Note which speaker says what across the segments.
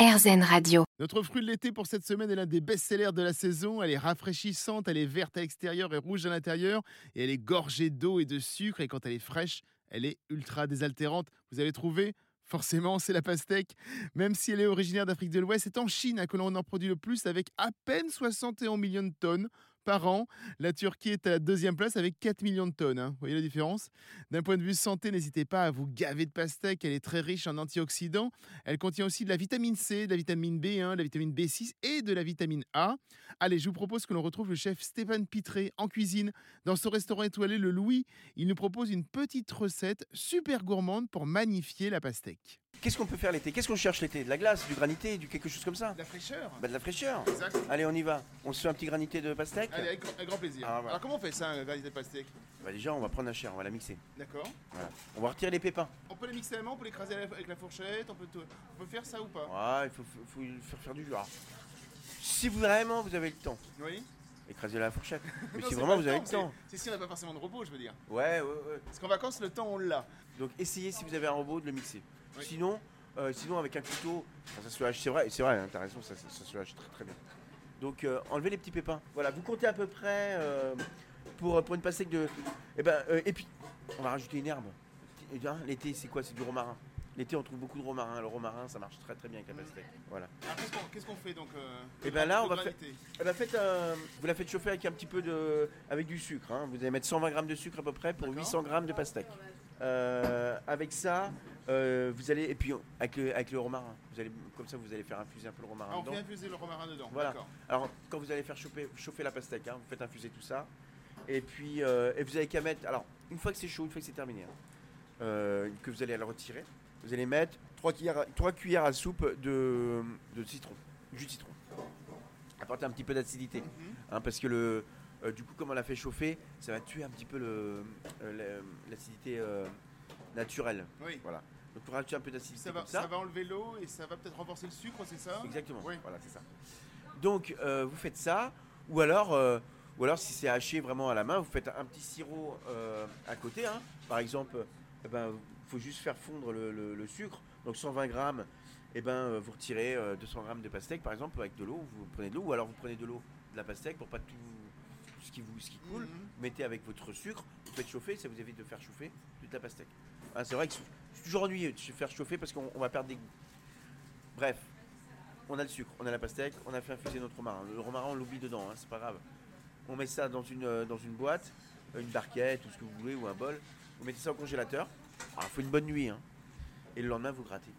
Speaker 1: RZN Radio.
Speaker 2: Notre fruit de l'été pour cette semaine est l'un des best-sellers de la saison. Elle est rafraîchissante, elle est verte à l'extérieur et rouge à l'intérieur. Et elle est gorgée d'eau et de sucre. Et quand elle est fraîche, elle est ultra désaltérante. Vous avez trouvé? Forcément, c'est la pastèque. Même si elle est originaire d'Afrique de l'Ouest, c'est en Chine hein, que l'on en produit le plus avec à peine 61 millions de tonnes par an. La Turquie est à la deuxième place avec 4 millions de tonnes. Hein. Vous voyez la différence? D'un point de vue santé, n'hésitez pas à vous gaver de pastèque. Elle est très riche en antioxydants. Elle contient aussi de la vitamine C, de la vitamine B1, de la vitamine B6 et de la vitamine A. Allez, je vous propose que l'on retrouve le chef Stéphane Pitré en cuisine dans ce restaurant étoilé Le Louis. Il nous propose une petite recette super gourmande pour magnifier la pastèque.
Speaker 3: Qu'est-ce qu'on peut faire l'été? Qu'est-ce qu'on cherche l'été? De la glace, du granité, du quelque chose comme ça?
Speaker 2: De la fraîcheur
Speaker 3: Bah de la fraîcheur.
Speaker 2: Exact.
Speaker 3: Allez, on y va. On se fait un petit granité de pastèque
Speaker 2: Allez, avec, avec grand plaisir.
Speaker 3: Ah, voilà.
Speaker 2: Alors, comment on fait ça, un granité de pastèque?
Speaker 3: Bah déjà, on va prendre la chair, on va la mixer.
Speaker 2: D'accord.
Speaker 3: Voilà. On va retirer les pépins.
Speaker 2: On peut les mixer à la main, on peut l'écraser avec la fourchette, on peut, tout- on peut faire ça ou pas?
Speaker 3: Ouais, il faut, faut, faire faire du. Alors, Si vous, vraiment vous avez le temps,
Speaker 2: Oui
Speaker 3: écrasez la fourchette. Mais
Speaker 2: Non,
Speaker 3: si vraiment vous avez le temps.
Speaker 2: C'est si on n'a pas forcément de repos, je veux dire.
Speaker 3: Ouais, ouais, ouais.
Speaker 2: Parce qu'en vacances, le temps, on l'a.
Speaker 3: Donc essayez si vous avez un robot de le mixer.
Speaker 2: Oui.
Speaker 3: Sinon, euh, sinon avec un couteau, enfin, ça se hache, c'est vrai, c'est vrai, hein, t'as raison, ça, ça, ça se hache très très bien. Donc euh, enlevez les petits pépins. Voilà, vous comptez à peu près euh, pour, pour une pastèque de. Et ben et puis on va rajouter une herbe. L'été c'est quoi? C'est du romarin. L'été on trouve beaucoup de romarin. Le romarin ça marche très très bien avec la pastèque. Voilà.
Speaker 2: Alors, qu'est-ce qu'on fait donc
Speaker 3: Eh ben là, on va faire- Eh ben, faites vous la faites chauffer avec un petit peu de. avec du sucre. hein. Vous allez mettre 120 grammes de sucre à peu près pour
Speaker 2: D'accord.
Speaker 3: 800 grammes de pastèque. Euh, avec ça, euh, vous allez. Et puis avec le, avec le romarin. Vous allez, comme ça, vous allez faire infuser un peu le romarin
Speaker 2: Ah, on
Speaker 3: dedans.
Speaker 2: fait infuser le romarin dedans.
Speaker 3: Voilà. Alors, quand vous allez faire chauffer, chauffer la pastèque, hein, vous faites infuser tout ça. Et puis, euh, et vous avez qu'à mettre. Alors, une fois que c'est chaud, une fois que c'est terminé, hein, que vous allez le retirer, vous allez mettre 3 cuillères, à- trois cuillères à soupe de, de citron, jus de citron. Apporter un petit peu d'acidité.
Speaker 2: Mhm.
Speaker 3: hein, parce que le, euh, du coup, comme on l'a fait chauffer, ça va tuer un petit peu euh, la- l'acidité euh, naturelle.
Speaker 2: Oui.
Speaker 3: Voilà. Donc, pour rajouter un peu d'acidité
Speaker 2: Ça
Speaker 3: ça.
Speaker 2: ça va enlever l'eau et ça va peut-être renforcer le sucre, c'est ça?
Speaker 3: Exactement.
Speaker 2: Oui.
Speaker 3: Voilà, c'est ça. Donc, euh, vous faites ça, ou alors, ou alors si c'est haché vraiment à la main, vous faites un petit sirop à côté. hein. Par exemple, il ben, faut juste faire fondre le, le- le sucre. Donc 120 grammes, et ben, vous retirez euh, 200 grammes de pastèque, par exemple, avec de l'eau. Vous prenez de l'eau, ou alors vous prenez de l'eau, de la pastèque pour pas tout ce qui vous ce qui coule.
Speaker 2: Mhm.
Speaker 3: Vous mettez avec votre sucre, vous faites chauffer, ça vous évite de faire chauffer toute la pastèque. Ah, c'est vrai que c'est toujours ennuyeux de se faire chauffer parce qu'on on va perdre des goûts. Bref, on a le sucre, on a la pastèque, on a fait infuser notre romarin. Le romarin, on l'oublie dedans, hein, c'est pas grave. On met ça dans une, euh, dans une boîte, une barquette, ou ce que vous voulez, ou un bol. Vous mettez ça au congélateur. Alors, il faut une bonne nuit. hein. Et le lendemain, vous grattez.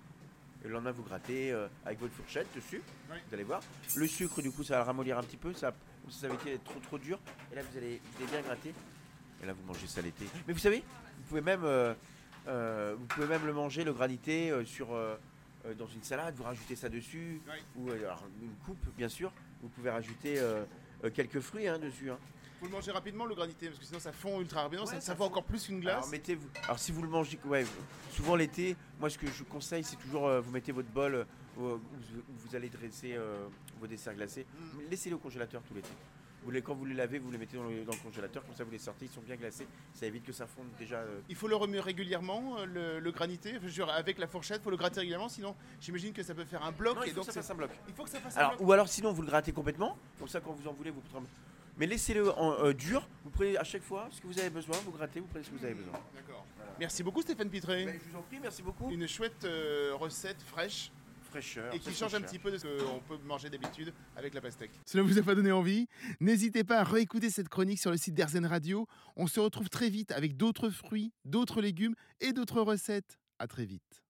Speaker 3: Le lendemain, vous grattez euh, avec votre fourchette dessus.
Speaker 2: Oui.
Speaker 3: Vous allez voir. Le sucre, du coup, ça va le ramollir un petit peu. Ça, ça va être trop trop dur. Et là, vous allez, vous allez bien gratter. Et là, vous mangez ça l'été. Mais vous savez, vous pouvez même, euh, euh, vous pouvez même le manger, le granité, sur, dans une salade. Vous rajoutez ça dessus.
Speaker 2: Oui.
Speaker 3: Ou alors, une coupe, bien sûr. Vous pouvez rajouter quelques fruits hein, dessus. hein.
Speaker 2: Faut le manger rapidement le granité parce que sinon ça fond ultra rapidement,
Speaker 3: Ouais,
Speaker 2: ça,
Speaker 3: ça
Speaker 2: fond encore plus qu'une glace.
Speaker 3: Alors mettez-vous. Alors si vous le mangez, ouais, souvent l'été, moi ce que je vous conseille, c'est toujours euh, vous mettez votre bol euh, où, vous, vous allez dresser euh, vos desserts glacés.
Speaker 2: Mm.
Speaker 3: Laissez-les au congélateur tout l'été. Vous les, quand vous les lavez, vous les mettez dans le, dans le congélateur, comme ça vous les sortez, ils sont bien glacés. Ça évite que ça fonde déjà. euh,
Speaker 2: Il faut le remuer régulièrement, euh, le, le granité. Enfin, je veux dire, avec la fourchette, il faut le gratter régulièrement, sinon j'imagine que ça peut faire un bloc.
Speaker 3: Non,
Speaker 2: et
Speaker 3: il faut
Speaker 2: donc
Speaker 3: que ça fasse un bloc.
Speaker 2: il faut que ça fasse un
Speaker 3: Alors,
Speaker 2: bloc.
Speaker 3: ou alors sinon vous le grattez complètement, comme ça quand vous en voulez, vous prenez. Mais laissez-le en euh, dur, vous prenez à chaque fois ce que vous avez besoin, vous grattez, vous prenez ce que vous avez besoin.
Speaker 2: D'accord. Merci beaucoup Stéphane Pitré.
Speaker 3: Mais je vous en prie, merci beaucoup.
Speaker 2: Une chouette euh, recette fraîche
Speaker 3: Fraîcheur.
Speaker 2: et qui change un petit peu de ce qu'on peut manger d'habitude avec la pastèque. Cela vous a pas donné envie? N'hésitez pas à réécouter cette chronique sur le site d'Airzen Radio. On se retrouve très vite avec d'autres fruits, d'autres légumes et d'autres recettes. À très vite.